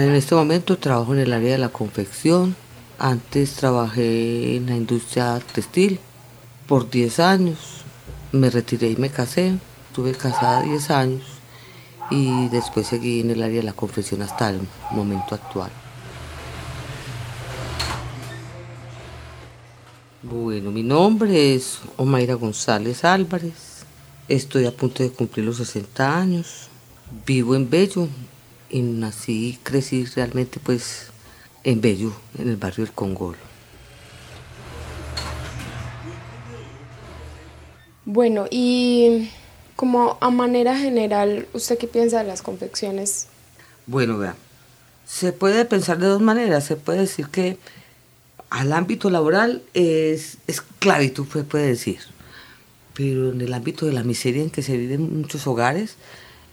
En este momento trabajo en el área de la confección. Antes trabajé en la industria textil por 10 años. Me retiré y me casé. Estuve casada 10 años y después seguí en el área de la confección hasta el momento actual. Bueno, mi nombre es Omaira González Álvarez. Estoy a punto de cumplir los 60 años. Vivo en Bello y nací y crecí realmente pues en Bello, en el barrio del Congolo. Bueno, y como a manera general, ¿usted qué piensa de las confecciones? Bueno, vea, se puede pensar de dos maneras. Se puede decir que al ámbito laboral es esclavitud, se puede decir. Pero en el ámbito de la miseria en que se vive en muchos hogares,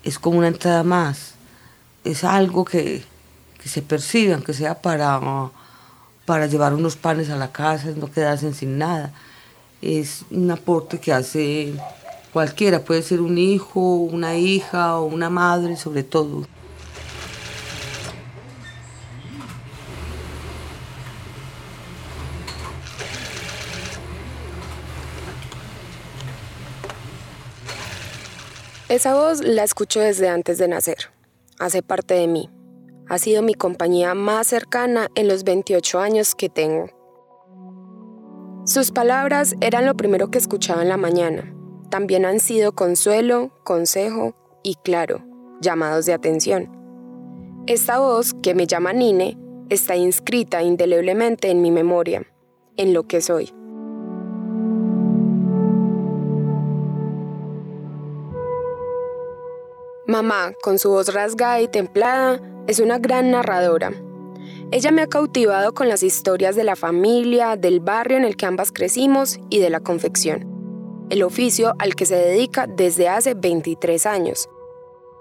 es como una entrada más. Es algo que, que se percibe, aunque sea para, para llevar unos panes a la casa, no quedarse sin nada. Es un aporte que hace cualquiera, puede ser un hijo, una hija o una madre sobre todo. Esa voz la escucho desde antes de nacer. Hace parte de mí. Ha sido mi compañía más cercana en los 28 años que tengo. Sus palabras eran lo primero que escuchaba en la mañana. También han sido consuelo, consejo y, claro, llamados de atención. Esta voz, que me llama Nine, está inscrita indeleblemente en mi memoria, en lo que soy. Mamá, con su voz rasgada y templada, es una gran narradora. Ella me ha cautivado con las historias de la familia, del barrio en el que ambas crecimos y de la confección, el oficio al que se dedica desde hace 23 años.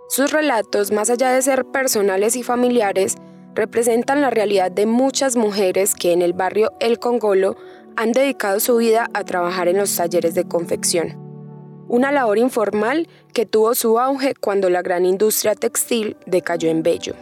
Sus relatos, más allá de ser personales y familiares, representan la realidad de muchas mujeres que en el barrio El Congolo han dedicado su vida a trabajar en los talleres de confección una labor informal que tuvo su auge cuando la gran industria textil decayó en Bello.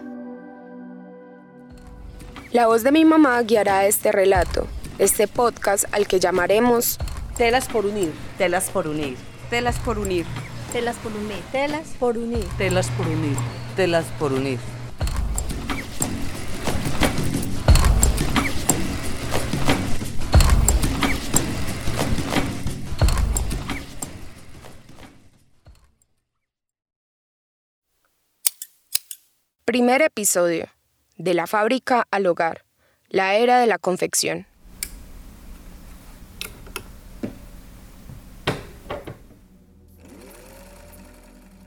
La voz de mi mamá guiará este relato, este podcast al que llamaremos Telas por unir, telas por unir, telas por unir, telas por unir, telas por unir, telas por unir, telas por unir. Primer episodio. De la fábrica al hogar. La era de la confección.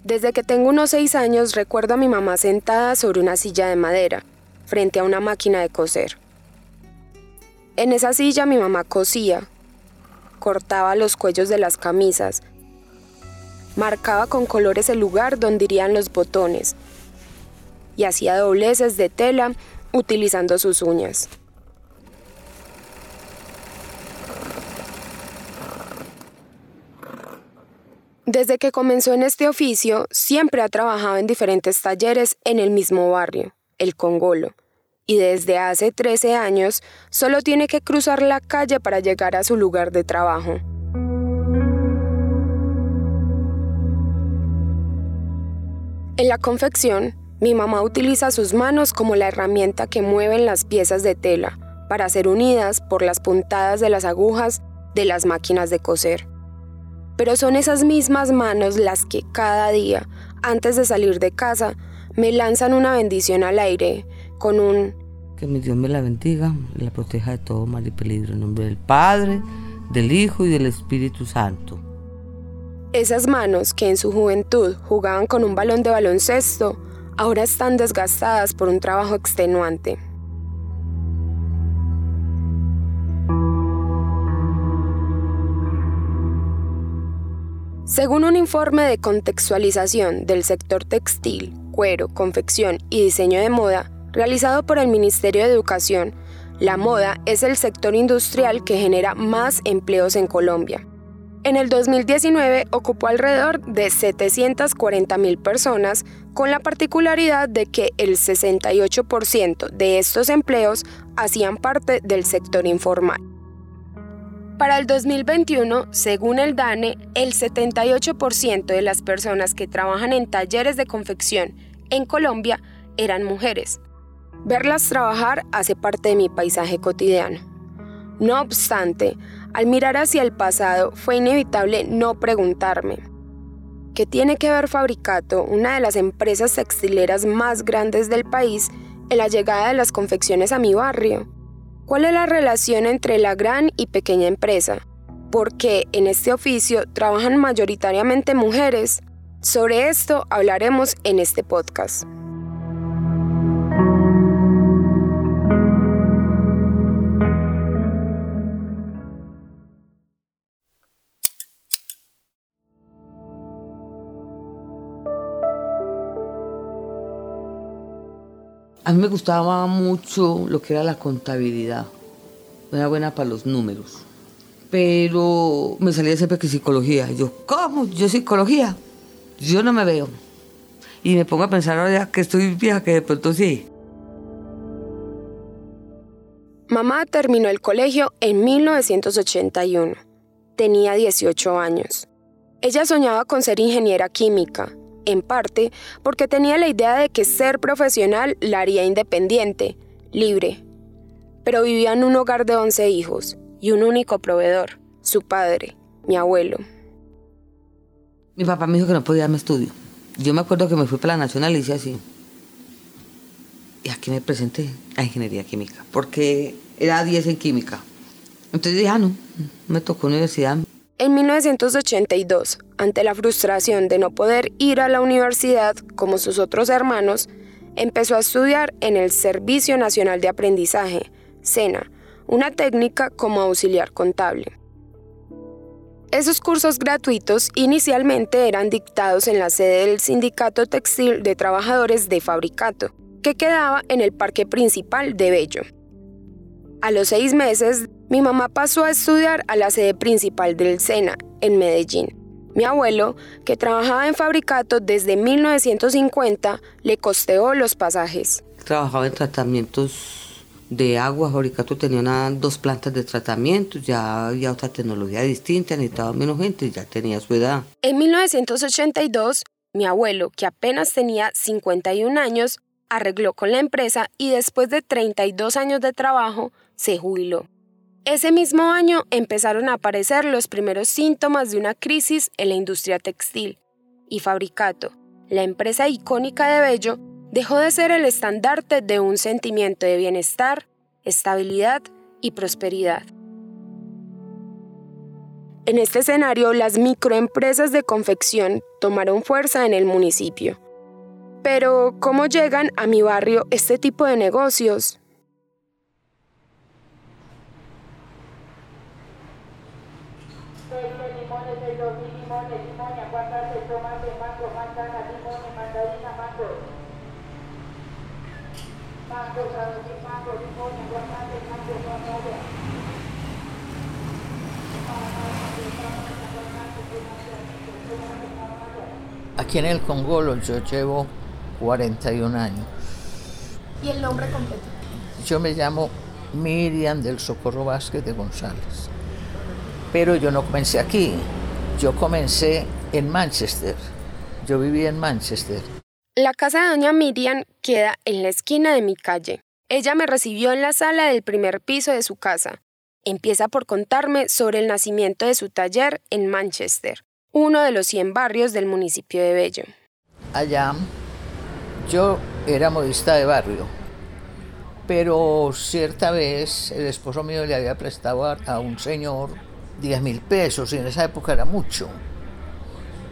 Desde que tengo unos seis años recuerdo a mi mamá sentada sobre una silla de madera, frente a una máquina de coser. En esa silla mi mamá cosía, cortaba los cuellos de las camisas, marcaba con colores el lugar donde irían los botones, y hacía dobleces de tela utilizando sus uñas. Desde que comenzó en este oficio, siempre ha trabajado en diferentes talleres en el mismo barrio, el Congolo, y desde hace 13 años solo tiene que cruzar la calle para llegar a su lugar de trabajo. En la confección, mi mamá utiliza sus manos como la herramienta que mueven las piezas de tela para ser unidas por las puntadas de las agujas de las máquinas de coser. Pero son esas mismas manos las que cada día, antes de salir de casa, me lanzan una bendición al aire con un... Que mi Dios me la bendiga la proteja de todo mal y peligro. En nombre del Padre, del Hijo y del Espíritu Santo. Esas manos que en su juventud jugaban con un balón de baloncesto, ahora están desgastadas por un trabajo extenuante. Según un informe de contextualización del sector textil, cuero, confección y diseño de moda, realizado por el Ministerio de Educación, la moda es el sector industrial que genera más empleos en Colombia. En el 2019 ocupó alrededor de 740 mil personas, con la particularidad de que el 68% de estos empleos hacían parte del sector informal. Para el 2021, según el DANE, el 78% de las personas que trabajan en talleres de confección en Colombia eran mujeres. Verlas trabajar hace parte de mi paisaje cotidiano. No obstante, al mirar hacia el pasado fue inevitable no preguntarme, ¿qué tiene que ver Fabricato, una de las empresas textileras más grandes del país, en la llegada de las confecciones a mi barrio? ¿Cuál es la relación entre la gran y pequeña empresa? ¿Por qué en este oficio trabajan mayoritariamente mujeres? Sobre esto hablaremos en este podcast. A mí me gustaba mucho lo que era la contabilidad. Era buena para los números. Pero me salía siempre que psicología. Yo, ¿cómo? ¿Yo psicología? Yo no me veo. Y me pongo a pensar ahora que estoy vieja, que de pronto sí. Mamá terminó el colegio en 1981. Tenía 18 años. Ella soñaba con ser ingeniera química en parte porque tenía la idea de que ser profesional la haría independiente, libre. Pero vivía en un hogar de 11 hijos y un único proveedor, su padre, mi abuelo. Mi papá me dijo que no podía darme estudio. Yo me acuerdo que me fui para la Nacional y hice así. Y aquí me presenté a ingeniería química, porque era 10 en química. Entonces dije, ah, no, me tocó universidad. En 1982, ante la frustración de no poder ir a la universidad como sus otros hermanos, empezó a estudiar en el Servicio Nacional de Aprendizaje, SENA, una técnica como auxiliar contable. Esos cursos gratuitos inicialmente eran dictados en la sede del Sindicato Textil de Trabajadores de Fabricato, que quedaba en el parque principal de Bello. A los seis meses, mi mamá pasó a estudiar a la sede principal del SENA, en Medellín. Mi abuelo, que trabajaba en Fabricato desde 1950, le costeó los pasajes. Trabajaba en tratamientos de agua. Fabricato tenía dos plantas de tratamiento, ya había otra tecnología distinta, necesitaba menos gente, ya tenía su edad. En 1982, mi abuelo, que apenas tenía 51 años, arregló con la empresa y después de 32 años de trabajo, se jubiló. Ese mismo año empezaron a aparecer los primeros síntomas de una crisis en la industria textil, y Fabricato, la empresa icónica de Bello, dejó de ser el estandarte de un sentimiento de bienestar, estabilidad y prosperidad. En este escenario, las microempresas de confección tomaron fuerza en el municipio. Pero, ¿cómo llegan a mi barrio este tipo de negocios? Aquí en el Congolo yo llevo 41 años. ¿Y el nombre completo? Yo me llamo Miriam del Socorro Vázquez de González. Pero yo no comencé aquí, yo comencé en Manchester. Yo viví en Manchester. La casa de doña Miriam queda en la esquina de mi calle. Ella me recibió en la sala del primer piso de su casa. Empieza por contarme sobre el nacimiento de su taller en Manchester, uno de los 100 barrios del municipio de Bello. Allá yo era modista de barrio, pero cierta vez el esposo mío le había prestado a un señor 10 mil pesos y en esa época era mucho.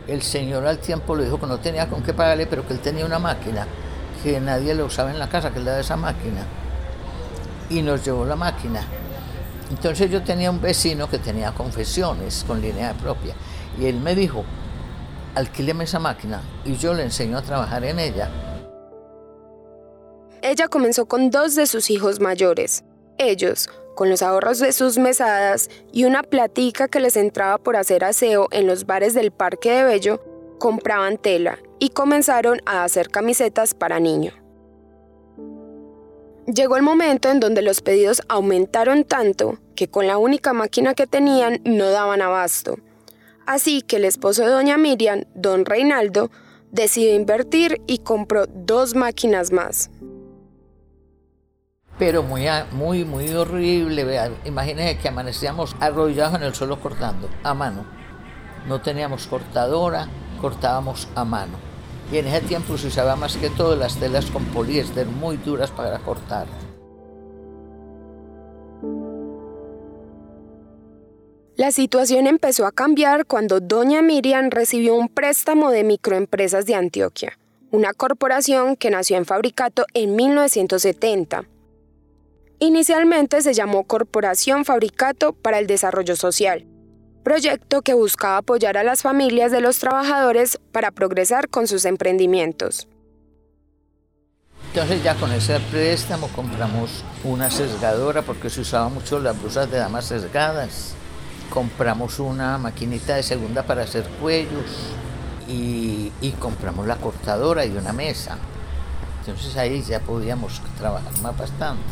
El señor al tiempo le dijo que no tenía con qué pagarle, pero que él tenía una máquina que nadie lo usaba en la casa, que él de esa máquina. Y nos llevó la máquina. Entonces yo tenía un vecino que tenía confesiones con línea propia. Y él me dijo, alquíleme esa máquina y yo le enseño a trabajar en ella. Ella comenzó con dos de sus hijos mayores. Ellos, Con los ahorros de sus mesadas y una platica que les entraba por hacer aseo en los bares del Parque de Bello, compraban tela y comenzaron a hacer camisetas para niño. Llegó el momento en donde los pedidos aumentaron tanto que con la única máquina que tenían no daban abasto. Así que el esposo de doña Miriam, don Reinaldo, decidió invertir y compró dos máquinas más. Pero muy, muy, muy horrible. Imagínense que amanecíamos arrollados en el suelo cortando, a mano. No teníamos cortadora, cortábamos a mano. Y en ese tiempo se usaba más que todo las telas con poliéster muy duras para cortar. La situación empezó a cambiar cuando doña Miriam recibió un préstamo de microempresas de Antioquia, una corporación que nació en Fabricato en 1970. Inicialmente se llamó Corporación Fabricato para el Desarrollo Social proyecto que buscaba apoyar a las familias de los trabajadores para progresar con sus emprendimientos. Entonces ya con ese préstamo compramos una sesgadora porque se usaba mucho las blusas de damas sesgadas. Compramos una maquinita de segunda para hacer cuellos y, compramos la cortadora y una mesa. Entonces ahí ya podíamos trabajar más bastante.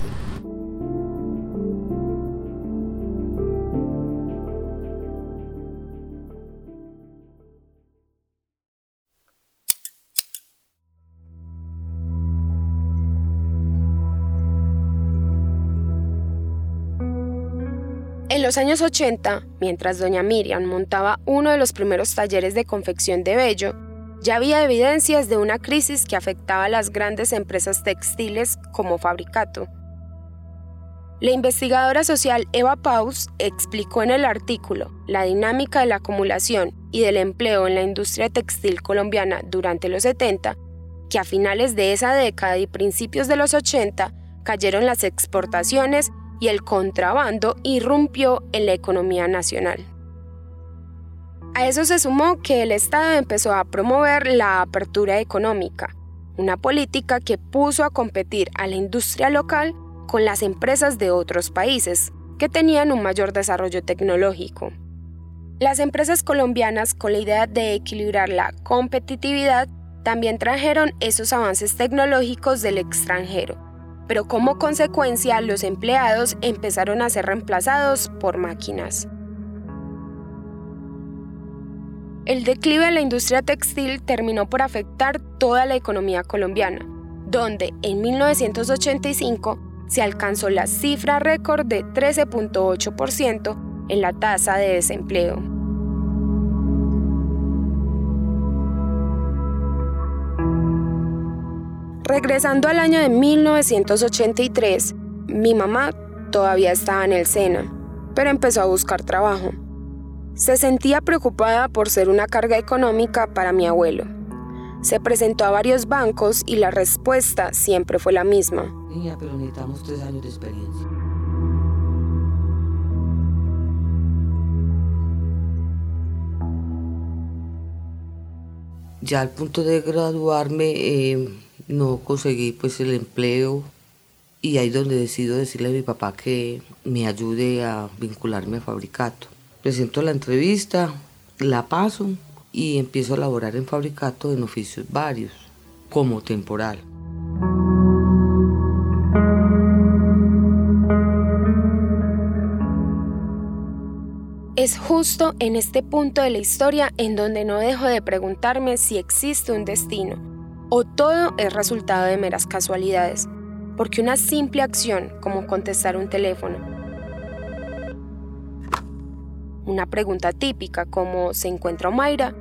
Los años 80, mientras doña Miriam montaba uno de los primeros talleres de confección de Bello, ya había evidencias de una crisis que afectaba a las grandes empresas textiles como Fabricato. La investigadora social Eva Paus explicó en el artículo La dinámica de la acumulación y del empleo en la industria textil colombiana durante los 70 que a finales de esa década y principios de los 80 cayeron las exportaciones y el contrabando irrumpió en la economía nacional. A eso se sumó que el Estado empezó a promover la apertura económica, una política que puso a competir a la industria local con las empresas de otros países, que tenían un mayor desarrollo tecnológico. Las empresas colombianas, con la idea de equilibrar la competitividad, también trajeron esos avances tecnológicos del extranjero, pero como consecuencia los empleados empezaron a ser reemplazados por máquinas. El declive de la industria textil terminó por afectar toda la economía colombiana, donde en 1985 se alcanzó la cifra récord de 13.8% en la tasa de desempleo. Regresando al año de 1983, mi mamá todavía estaba en el SENA, pero empezó a buscar trabajo. Se sentía preocupada por ser una carga económica para mi abuelo. Se presentó a varios bancos y la respuesta siempre fue la misma. Niña, pero necesitamos tres años de experiencia. Ya al punto de graduarme, eh, no conseguí pues el empleo y ahí donde decido decirle a mi papá que me ayude a vincularme a Fabricato. Presento la entrevista, la paso y empiezo a laborar en Fabricato en oficios varios, como temporal. Es justo en este punto de la historia en donde no dejo de preguntarme si existe un destino o todo es resultado de meras casualidades, porque una simple acción como contestar un teléfono, una pregunta típica como ¿se encuentra Omaira?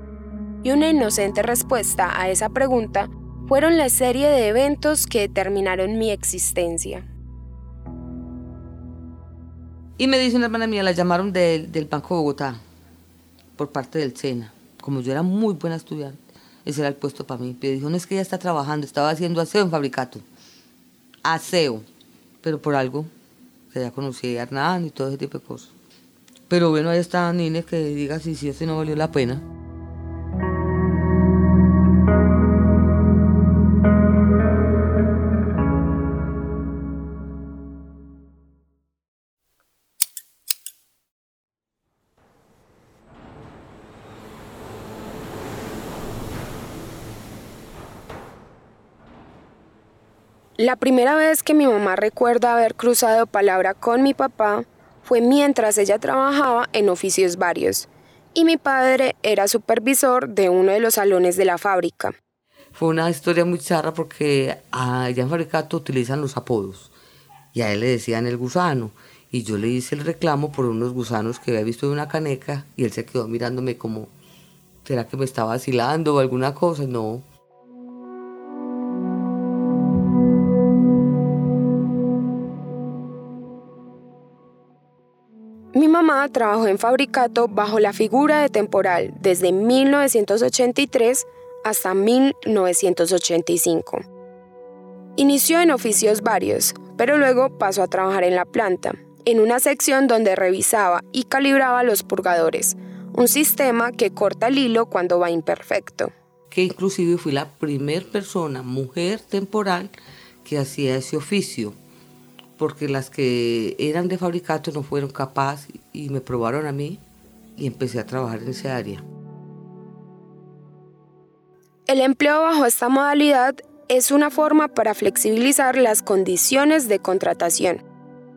y una inocente respuesta a esa pregunta fueron la serie de eventos que determinaron mi existencia. Y me dice una hermana mía, la llamaron del, del Banco Bogotá por parte del SENA. Como yo era muy buena estudiante, ese era el puesto para mí. Pero dijo, no es que ella está trabajando, estaba haciendo aseo en fabricato. Aseo. Pero por algo, que ya conocí a Hernán y todo ese tipo de cosas. Pero bueno, ahí está Nine que diga si sí o si no valió la pena. La primera vez que mi mamá recuerda haber cruzado palabra con mi papá fue mientras ella trabajaba en oficios varios y mi padre era supervisor de uno de los salones de la fábrica. Fue una historia muy charra porque allá en Fabricato utilizan los apodos y a él le decían el gusano y yo le hice el reclamo por unos gusanos que había visto en una caneca y él se quedó mirándome como, ¿será que me estaba vacilando o alguna cosa? No. Trabajó en Fabricato bajo la figura de temporal desde 1983 hasta 1985. Inició en oficios varios, pero luego pasó a trabajar en la planta, en una sección donde revisaba y calibraba los purgadores, un sistema que corta el hilo cuando va imperfecto. Que inclusive fui la primera persona, mujer temporal, que hacía ese oficio, porque las que eran de fabricato no fueron capaces y me probaron a mí y empecé a trabajar en esa área. El empleo bajo esta modalidad es una forma para flexibilizar las condiciones de contratación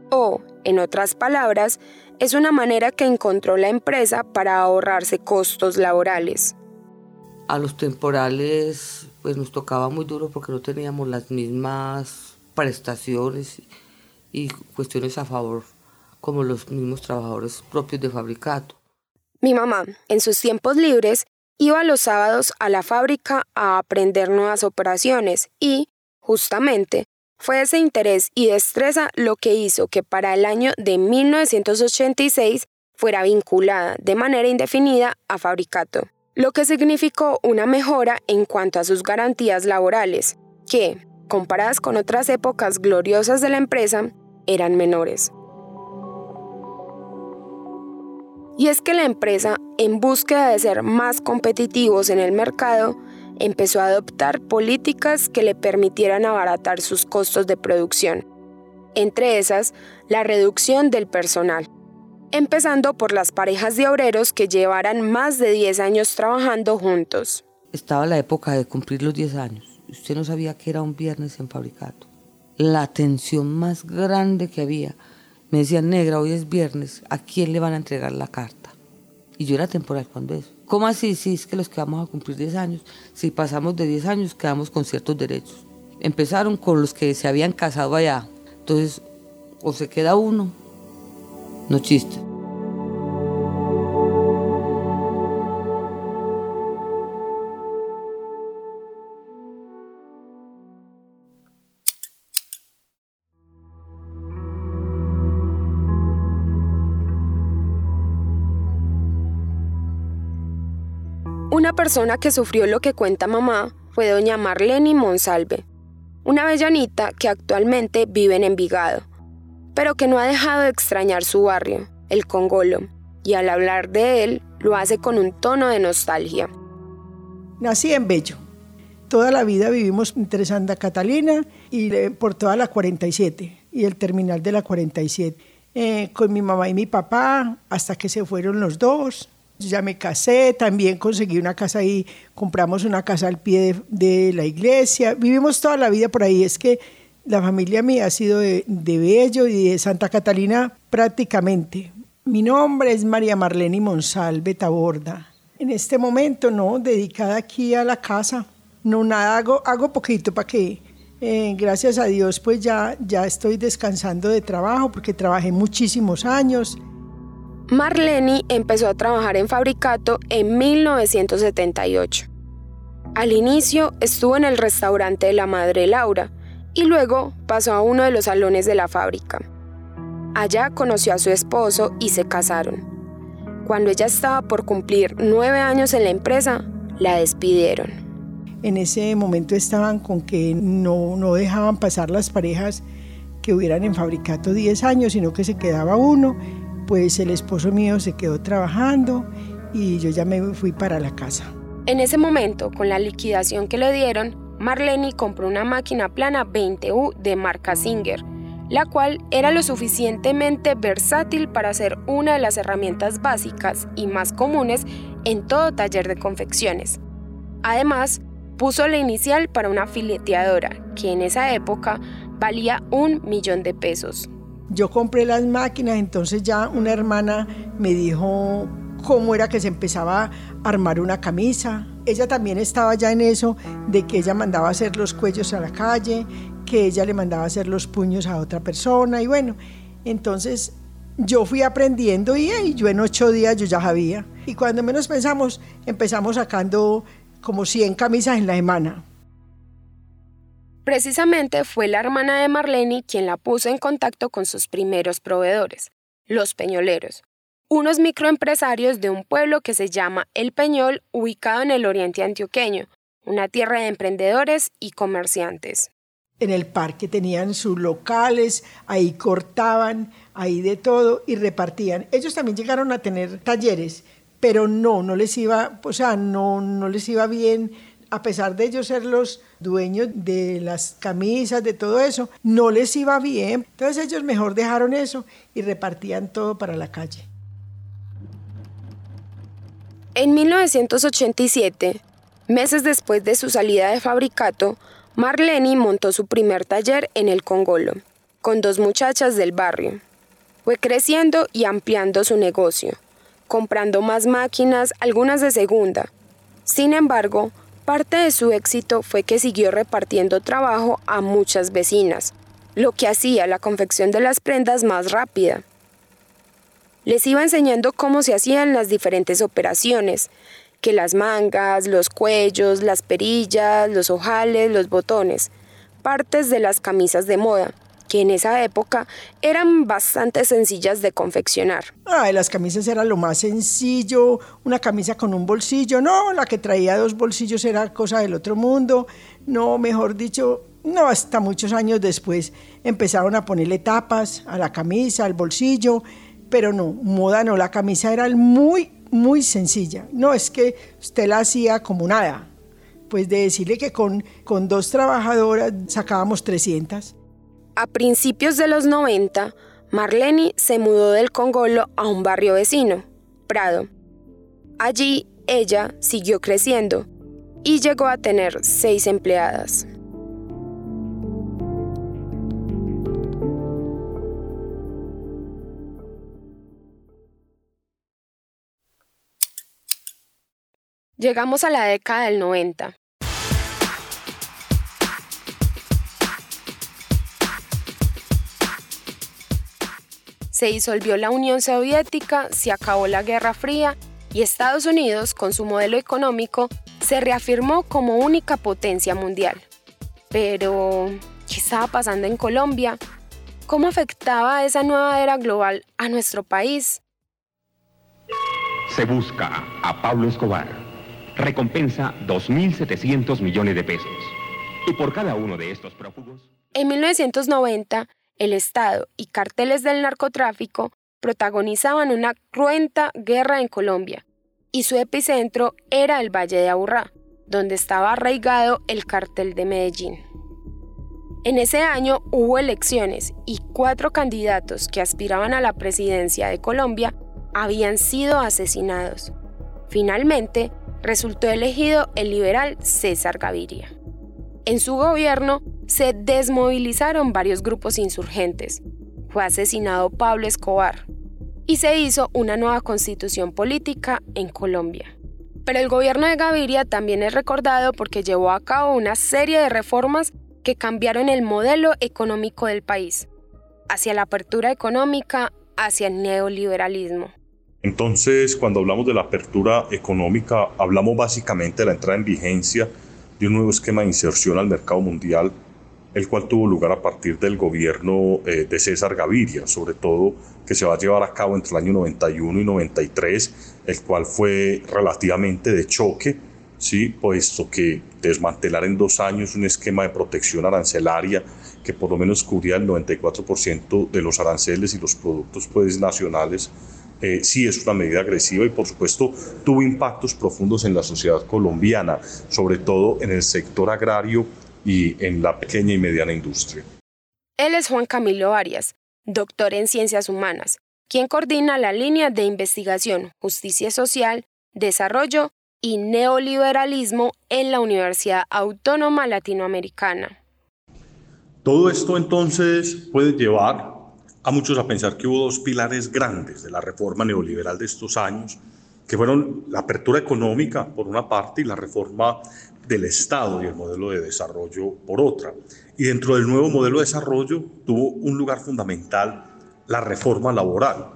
o, en otras palabras, es una manera que encontró la empresa para ahorrarse costos laborales. A los temporales pues nos tocaba muy duro porque no teníamos las mismas prestaciones y cuestiones a favor como los mismos trabajadores propios de fabricato. Mi mamá, en sus tiempos libres, iba los sábados a la fábrica a aprender nuevas operaciones y, justamente, fue ese interés y destreza lo que hizo que para el año de 1986 fuera vinculada de manera indefinida a Fabricato, lo que significó una mejora en cuanto a sus garantías laborales, que, comparadas con otras épocas gloriosas de la empresa, eran menores. Y es que la empresa, en búsqueda de ser más competitivos en el mercado, empezó a adoptar políticas que le permitieran abaratar sus costos de producción, entre esas la reducción del personal, empezando por las parejas de obreros que llevaran más de 10 años trabajando juntos. Estaba la época de cumplir los 10 años. Usted no sabía que era un viernes en fabricato. La tensión más grande que había. Me decían, negra, hoy es viernes, ¿a quién le van a entregar la carta? Y yo era temporal cuando eso. ¿Cómo así? Sí, es que los que vamos a cumplir 10 años, si pasamos de 10 años quedamos con ciertos derechos. Empezaron con los que se habían casado allá. Entonces, o se queda uno, no chiste. Persona que sufrió lo que cuenta mamá fue doña Marlene Monsalve, una avellanita que actualmente vive en Envigado, pero que no ha dejado de extrañar su barrio, el Congolo, y al hablar de él lo hace con un tono de nostalgia. Nací en Bello. Toda la vida vivimos entre Santa Catalina y por toda la 47 y el terminal de la 47. Eh, con mi mamá y mi papá hasta que se fueron los dos ya me casé, también conseguí una casa ahí, compramos una casa al pie de, la iglesia, vivimos toda la vida por ahí. Es que la familia mía ha sido de, de Bello y de Santa Catalina prácticamente. Mi nombre es María Marlene Monsalve Taborda. En este momento, no, dedicada aquí a la casa. No, nada, hago, hago poquito para que, eh, gracias a Dios, pues ya, ya estoy descansando de trabajo porque trabajé muchísimos años. Marlene empezó a trabajar en Fabricato en 1978. Al inicio estuvo en el restaurante de la Madre Laura y luego pasó a uno de los salones de la fábrica. Allá conoció a su esposo y se casaron. Cuando ella estaba por cumplir nueve años en la empresa, la despidieron. En ese momento estaban con que no, no dejaban pasar las parejas que hubieran en Fabricato 10 años, sino que se quedaba uno pues el esposo mío se quedó trabajando y yo ya me fui para la casa. En ese momento, con la liquidación que le dieron, Marlene compró una máquina plana 20U de marca Singer, la cual era lo suficientemente versátil para ser una de las herramientas básicas y más comunes en todo taller de confecciones. Además, puso la inicial para una fileteadora, que en esa época valía un millón de pesos. Yo compré las máquinas, entonces ya una hermana me dijo cómo era que se empezaba a armar una camisa. Ella también estaba ya en eso de que ella mandaba hacer los cuellos a la calle, que ella le mandaba hacer los puños a otra persona y bueno, entonces yo fui aprendiendo y, yo en ocho días yo ya sabía. Y cuando menos pensamos, empezamos sacando como 100 camisas en la semana. Precisamente fue la hermana de Marlene quien la puso en contacto con sus primeros proveedores, los peñoleros, unos microempresarios de un pueblo que se llama El Peñol, ubicado en el oriente antioqueño, una tierra de emprendedores y comerciantes. En el parque tenían sus locales, ahí cortaban, ahí de todo y repartían. Ellos también llegaron a tener talleres, pero no, no les iba, o sea, no, no les iba bien a pesar de ellos ser los dueños de las camisas, de todo eso, no les iba bien. Entonces ellos mejor dejaron eso y repartían todo para la calle. En 1987, meses después de su salida de fabricato, Marlene montó su primer taller en el Congolo, con dos muchachas del barrio. Fue creciendo y ampliando su negocio, comprando más máquinas, algunas de segunda. Sin embargo, Parte de su éxito fue que siguió repartiendo trabajo a muchas vecinas, lo que hacía la confección de las prendas más rápida. Les iba enseñando cómo se hacían las diferentes operaciones, que las mangas, los cuellos, las perillas, los ojales, los botones, partes de las camisas de moda, que en esa época eran bastante sencillas de confeccionar. Ay, las camisas era lo más sencillo, una camisa con un bolsillo, no, la que traía dos bolsillos era cosa del otro mundo, no, mejor dicho, no, hasta muchos años después empezaron a ponerle tapas a la camisa, al bolsillo, pero no, moda no, la camisa era muy, muy sencilla, no, es que usted la hacía como nada, pues de decirle que con, con dos trabajadoras sacábamos 300. A principios de los 90, Marlene se mudó del Congolo a un barrio vecino, Prado. Allí ella siguió creciendo y llegó a tener seis empleadas. Llegamos a la década del 90. Se disolvió la Unión Soviética, se acabó la Guerra Fría y Estados Unidos, con su modelo económico, se reafirmó como única potencia mundial. Pero, ¿qué estaba pasando en Colombia? ¿Cómo afectaba esa nueva era global a nuestro país? Se busca a Pablo Escobar. Recompensa 2.700 millones de pesos. Y por cada uno de estos prófugos... En 1990, el Estado y carteles del narcotráfico protagonizaban una cruenta guerra en Colombia, y su epicentro era el Valle de Aburrá, donde estaba arraigado el cartel de Medellín. En ese año hubo elecciones y cuatro candidatos que aspiraban a la presidencia de Colombia habían sido asesinados. Finalmente, resultó elegido el liberal César Gaviria. En su gobierno se desmovilizaron varios grupos insurgentes. Fue asesinado Pablo Escobar y se hizo una nueva constitución política en Colombia. Pero el gobierno de Gaviria también es recordado porque llevó a cabo una serie de reformas que cambiaron el modelo económico del país, hacia la apertura económica, hacia el neoliberalismo. Entonces, cuando hablamos de la apertura económica, hablamos básicamente de la entrada en vigencia de un nuevo esquema de inserción al mercado mundial el cual tuvo lugar a partir del gobierno eh, de César Gaviria, sobre todo que se va a llevar a cabo entre el año 91 y 93, el cual fue relativamente de choque, ¿sí? puesto que desmantelar en dos años un esquema de protección arancelaria que por lo menos cubría el 94% de los aranceles y los productos pues, nacionales, eh, sí es una medida agresiva y por supuesto tuvo impactos profundos en la sociedad colombiana, sobre todo en el sector agrario y en la pequeña y mediana industria. Él es Juan Camilo Arias, doctor en Ciencias Humanas, quien coordina la línea de investigación Justicia Social, Desarrollo y Neoliberalismo en la Universidad Autónoma Latinoamericana. Todo esto entonces puede llevar a muchos a pensar que hubo dos pilares grandes de la reforma neoliberal de estos años, que fueron la apertura económica por una parte y la reforma del Estado y el modelo de desarrollo por otra. Y dentro del nuevo modelo de desarrollo tuvo un lugar fundamental la reforma laboral,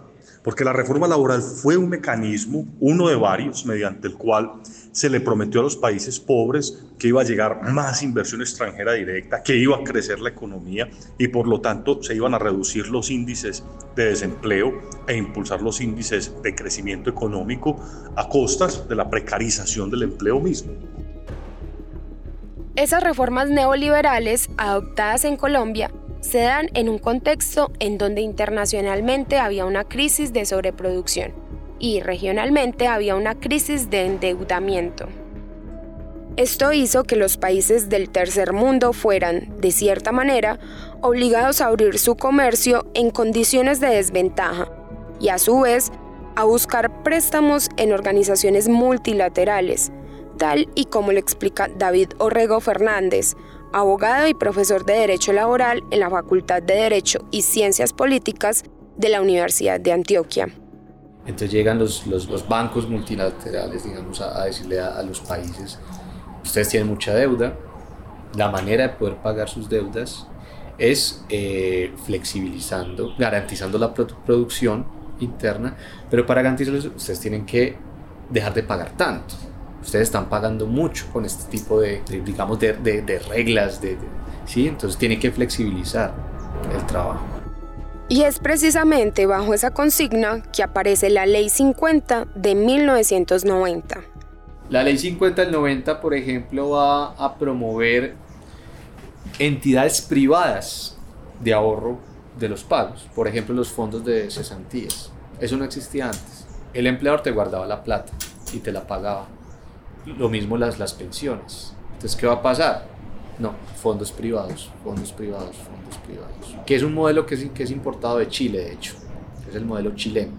porque la reforma laboral fue un mecanismo, uno de varios, mediante el cual se le prometió a los países pobres que iba a llegar más inversión extranjera directa, que iba a crecer la economía y por lo tanto se iban a reducir los índices de desempleo e impulsar los índices de crecimiento económico a costas de la precarización del empleo mismo. Esas reformas neoliberales adoptadas en Colombia se dan en un contexto en donde internacionalmente había una crisis de sobreproducción y regionalmente había una crisis de endeudamiento. Esto hizo que los países del tercer mundo fueran, de cierta manera, obligados a abrir su comercio en condiciones de desventaja y a su vez a buscar préstamos en organizaciones multilaterales, tal y como le explica David Orrego Fernández, abogado y profesor de Derecho Laboral en la Facultad de Derecho y Ciencias Políticas de la Universidad de Antioquia. Entonces llegan los, bancos multilaterales, digamos, a, decirle a, los países, ustedes tienen mucha deuda, la manera de poder pagar sus deudas es eh, flexibilizando, garantizando la producción interna, pero para garantizarlo ustedes tienen que dejar de pagar tanto ustedes están pagando mucho con este tipo de, digamos, de, de, reglas, de, ¿sí? Entonces tiene que flexibilizar el trabajo. Y es precisamente bajo esa consigna que aparece la Ley 50 de 1990. La Ley 50 del 90, por ejemplo, va a promover entidades privadas de ahorro de los pagos, por ejemplo, los fondos de cesantías. Eso no existía antes. El empleador te guardaba la plata y te la pagaba lo mismo las, las pensiones. Entonces, ¿qué va a pasar? No, fondos privados, fondos privados, fondos privados. Que es un modelo que es, que es importado de Chile, de hecho. Es el modelo chileno.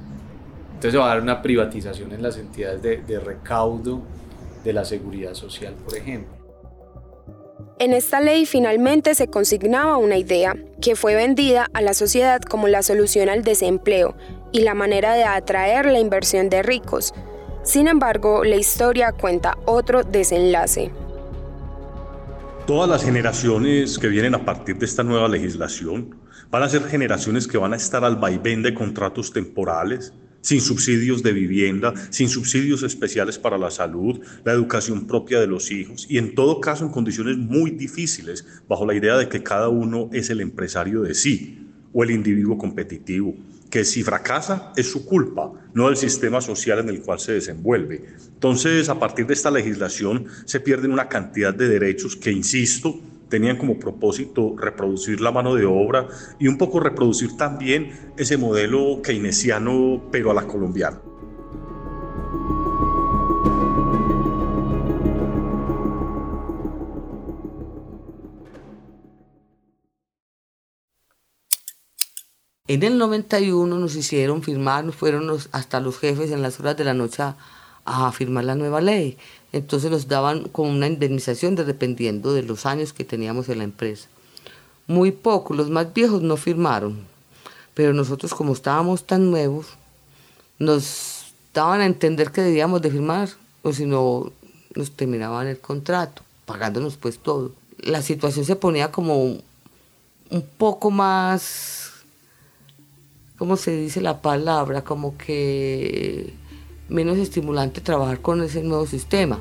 Entonces se va a dar una privatización en las entidades de, de recaudo de la seguridad social, por ejemplo. En esta ley finalmente se consignaba una idea que fue vendida a la sociedad como la solución al desempleo y la manera de atraer la inversión de ricos, sin embargo, la historia cuenta otro desenlace. Todas las generaciones que vienen a partir de esta nueva legislación van a ser generaciones que van a estar al vaivén de contratos temporales, sin subsidios de vivienda, sin subsidios especiales para la salud, la educación propia de los hijos y en todo caso en condiciones muy difíciles, bajo la idea de que cada uno es el empresario de sí o el individuo competitivo que si fracasa es su culpa, no el sistema social en el cual se desenvuelve. Entonces, a partir de esta legislación se pierden una cantidad de derechos que, insisto, tenían como propósito reproducir la mano de obra y un poco reproducir también ese modelo keynesiano, pero a la colombiana. En el 91 nos hicieron firmar, fueron hasta los jefes en las horas de la noche a, firmar la nueva ley. Entonces nos daban como una indemnización dependiendo de los años que teníamos en la empresa. Muy pocos, los más viejos no firmaron, pero nosotros como estábamos tan nuevos, nos daban a entender que debíamos de firmar, o si no, nos terminaban el contrato, pagándonos pues todo. La situación se ponía como un poco más ¿cómo se dice la palabra? Como que menos estimulante trabajar con ese nuevo sistema.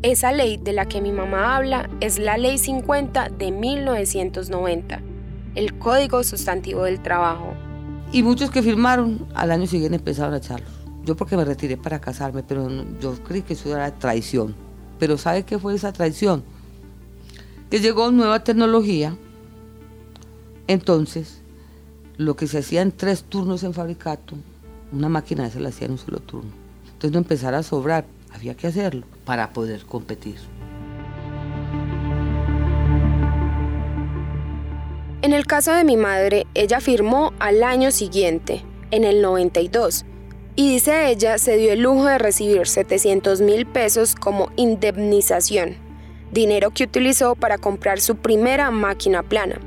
Esa ley de la que mi mamá habla es la Ley 50 de 1990, el Código Sustantivo del Trabajo. Y muchos que firmaron al año siguiente empezaron a echarlos. Yo porque me retiré para casarme, pero yo creí que eso era traición. Pero ¿sabe qué fue esa traición? Que llegó nueva tecnología, entonces lo que se hacía en tres turnos en fabricato, una máquina se la hacía en un solo turno. Entonces no empezara a sobrar, había que hacerlo para poder competir. En el caso de mi madre, ella firmó al año siguiente, en el 92, Y dice ella, se dio el lujo de recibir 700 mil pesos como indemnización, dinero que utilizó para comprar su primera máquina plana.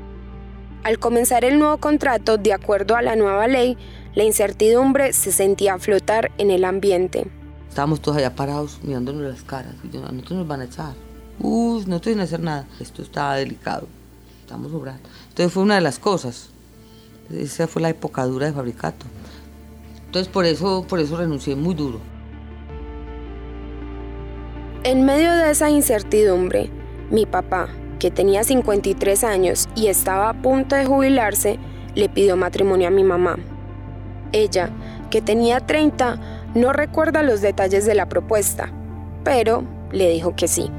Al comenzar el nuevo contrato, de acuerdo a la nueva ley, la incertidumbre se sentía flotar en el ambiente. Estábamos todos allá parados mirándonos las caras. Y a nosotros nos van a echar. Uy, no estoy en hacer nada. Esto está delicado. Estamos obrando. Entonces fue una de las cosas. Esa fue la época dura de Fabricato. Entonces por eso, por eso renuncié muy duro. En medio de esa incertidumbre, mi papá, que tenía 53 años y estaba a punto de jubilarse, le pidió matrimonio a mi mamá. Ella, que tenía 30, no recuerda los detalles de la propuesta, pero le dijo que sí.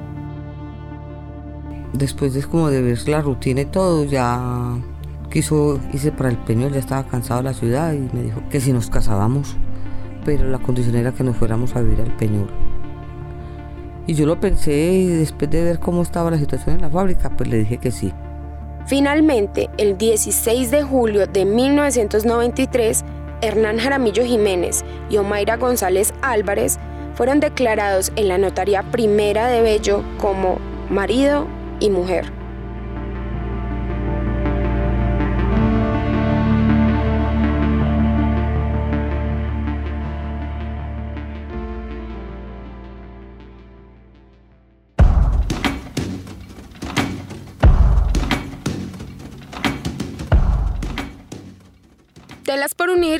Después de como de ver la rutina y todo, ya quiso irse para el Peñol, ya estaba cansado de la ciudad y me dijo que si nos casábamos, pero la condición era que nos fuéramos a vivir al Peñol. Y yo lo pensé y después de ver cómo estaba la situación en la fábrica, pues le dije que sí. Finalmente, el 16 de julio de 1993, Hernán Jaramillo Jiménez y Omaira González Álvarez fueron declarados en la Notaría Primera de Bello como marido y mujer.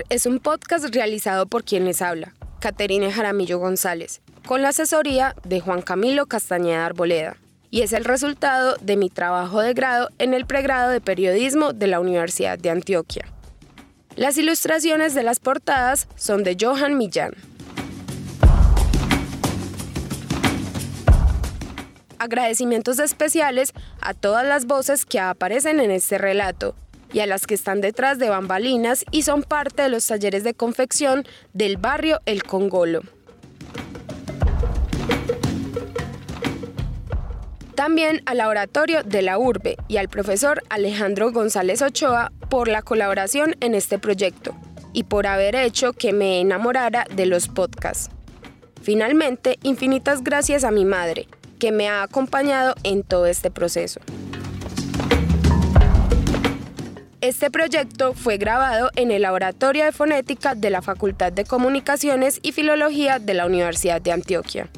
Es un podcast realizado por quien les habla, Caterine Jaramillo González, con la asesoría de Juan Camilo Castañeda Arboleda, y es el resultado de mi trabajo de grado en el pregrado de periodismo de la Universidad de Antioquia. Las ilustraciones de las portadas son de Johan Millán. Agradecimientos especiales a todas las voces que aparecen en este relato y a las que están detrás de bambalinas y son parte de los talleres de confección del barrio El Congolo. También al laboratorio de la Urbe y al profesor Alejandro González Ochoa por la colaboración en este proyecto y por haber hecho que me enamorara de los podcasts. Finalmente, infinitas gracias a mi madre, que me ha acompañado en todo este proceso. Este proyecto fue grabado en el Laboratorio de Fonética de la Facultad de Comunicaciones y Filología de la Universidad de Antioquia.